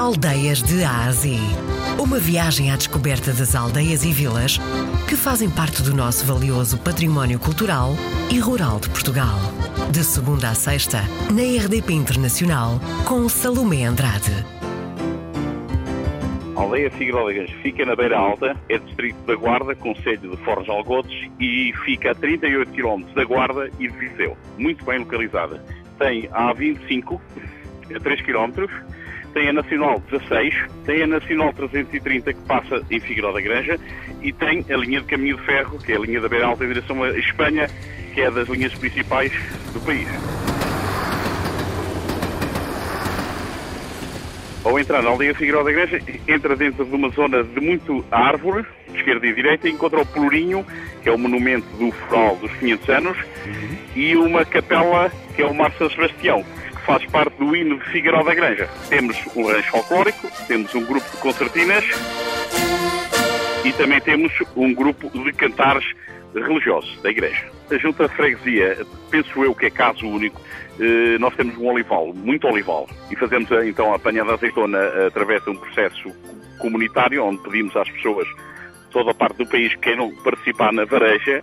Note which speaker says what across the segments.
Speaker 1: Aldeias de Ásia. Uma viagem à descoberta das aldeias e vilas que fazem parte do nosso valioso património cultural e rural de Portugal. De segunda a sexta, na RDP Internacional, com Salomé Andrade.
Speaker 2: A aldeia Figueiredo da fica na Beira Alta, é distrito da Guarda, Conselho de Forres Algodes e fica a 38 km da Guarda e de Viseu. Muito bem localizada. Tem a A25, a 3 km, tem a Nacional 16, tem a Nacional 330 que passa em Figueiredo da Granja e tem a linha de caminho de ferro, que é a linha da Beira Alta em direção à Espanha, que é das linhas principais do país. Ao entrar na aldeia Figueiredo da Igreja, entra dentro de uma zona de muito árvore, esquerda e direita, e encontra o Pelourinho, que é o monumento do Foral dos 500 anos, e uma capela, que é o Mar São Sebastião, faz parte do hino de Figueiredo da Granja. Temos um rancho folclórico, temos um grupo de concertinas e também temos um grupo de cantares religiosos da igreja. A junta de freguesia, penso eu que é caso único, eh, nós temos um olival, muito olival, e fazemos eh, então a apanha da azeitona através de um processo comunitário, onde pedimos às pessoas toda a parte do país que queiram participar na vareja,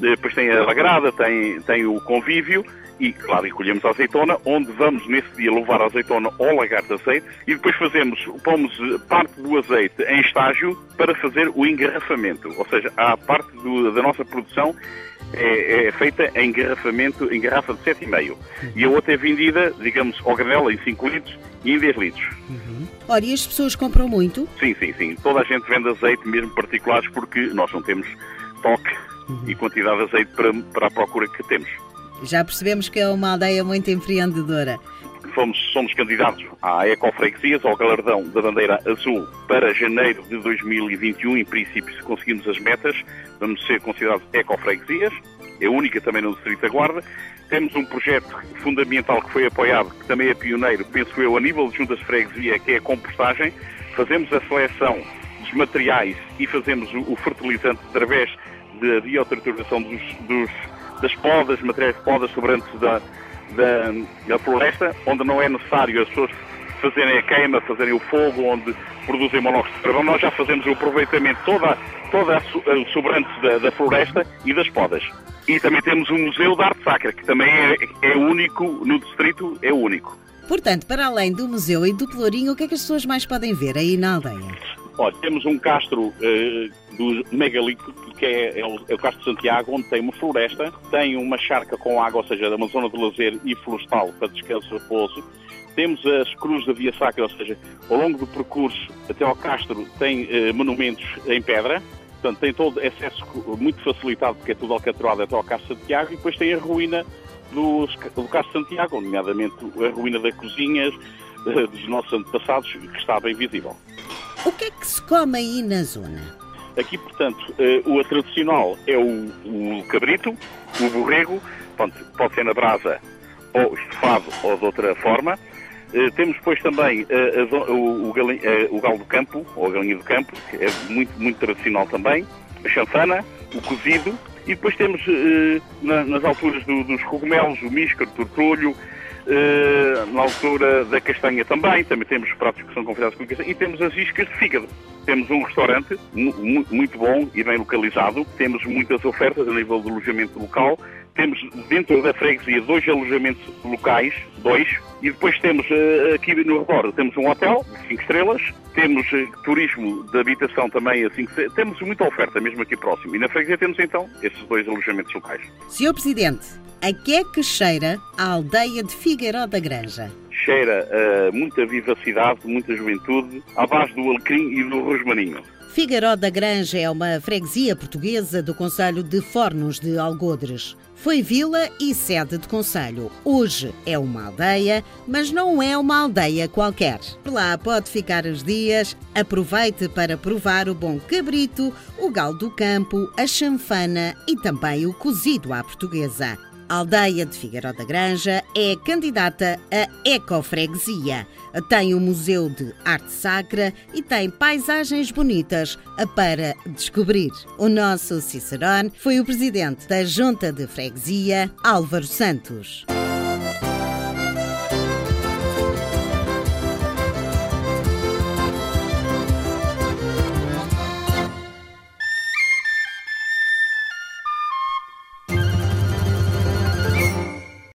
Speaker 2: depois tem a lagrada, tem, tem o convívio, e, claro, recolhemos a azeitona, onde vamos nesse dia levar a azeitona ao lagar de azeite e depois fazemos, pomos parte do azeite em estágio para fazer o engarrafamento. Ou seja, a parte do, da nossa produção é, é, feita em engarrafamento, em garrafa de 7,5. E a outra é vendida, digamos, ao granela em 5 litros e em 10 litros.
Speaker 3: Uhum. Ora, e as pessoas compram muito?
Speaker 2: Sim, sim, sim. Toda a gente vende azeite, mesmo particulares, porque nós não temos toque uhum. e quantidade de azeite para, para a procura que temos.
Speaker 3: Já percebemos que é uma aldeia muito empreendedora.
Speaker 2: Somos candidatos à Ecofreguesias, ao galardão da bandeira azul para janeiro de 2021. Em princípio, se conseguimos as metas, vamos ser considerados Ecofreguesias. É única também no Distrito da Guarda. Temos um projeto fundamental que foi apoiado, que também é pioneiro, penso eu, a nível de juntas de freguesia, que é a compostagem. Fazemos a seleção dos materiais e fazemos o fertilizante através da biotrituração dos, dos das podas, materiais de podas sobrantes da, da, da, floresta, onde não é necessário as pessoas fazerem a queima, fazerem o fogo, onde produzem monóxido de carbono, nós já fazemos o aproveitamento toda, toda a sobrante da, da, floresta e das podas. E também temos um museu de arte sacra, que também é, é único no distrito, é único.
Speaker 3: Portanto, para além do museu e do Pelourinho, o que é que as pessoas mais podem ver aí na aldeia?
Speaker 2: Olha, temos um castro uh, do megalítico, que é, é, o, é, o, Castro de Santiago, onde tem uma floresta, tem uma charca com água, ou seja, uma zona de lazer e florestal para descanso e repouso. Temos as cruzes da Via Sacra, ou seja, ao longo do percurso até ao Castro tem uh, monumentos em pedra, portanto tem todo acesso muito facilitado, porque é tudo alcatroado até ao Castro de Santiago, e depois tem a ruína do, do Castro de Santiago, nomeadamente a ruína das cozinhas, uh, dos nossos antepassados, que está bem visível.
Speaker 3: O que é que se come aí na zona?
Speaker 2: Aqui, portanto, uh, o tradicional é o, o, cabrito, o borrego, pronto, pode ser na brasa ou estofado ou de outra forma. Uh, temos depois também uh, o, o, galo do campo, ou a galinha do campo, que é muito, muito tradicional também, a chanfana, o cozido, e depois temos na, nas alturas do, dos cogumelos, o míscaro, o tortolho, Uh, na altura da castanha também, também temos pratos que são convidados com castanha, e temos as iscas de fígado. Temos um restaurante muito bom e bem localizado, temos muitas ofertas a nível de alojamento local, temos dentro da freguesia dois alojamentos locais, dois, e depois temos uh, aqui no redor, temos um hotel de 5 estrelas, temos uh, turismo de habitação também a 5 estrelas, temos muita oferta mesmo aqui próximo. E na freguesia temos então esses dois alojamentos locais.
Speaker 3: Senhor Presidente, a que é que cheira a aldeia de Figueiró da Granja?
Speaker 2: Cheira a muita vivacidade, muita juventude, à base do alecrim e do rosmaninho.
Speaker 3: Figueiró da Granja é uma freguesia portuguesa do Conselho de Fornos de Algodres. Foi vila e sede de conselho. Hoje é uma aldeia, mas não é uma aldeia qualquer. Lá pode ficar os dias. Aproveite para provar o bom cabrito, o galo do campo, a chanfana e também o cozido à portuguesa. A aldeia de Figueiró da Granja é candidata a ecofreguesia. Tem um museu de arte sacra e tem paisagens bonitas para descobrir. O nosso Cicerone foi o presidente da Junta de Freguesia, Álvaro Santos.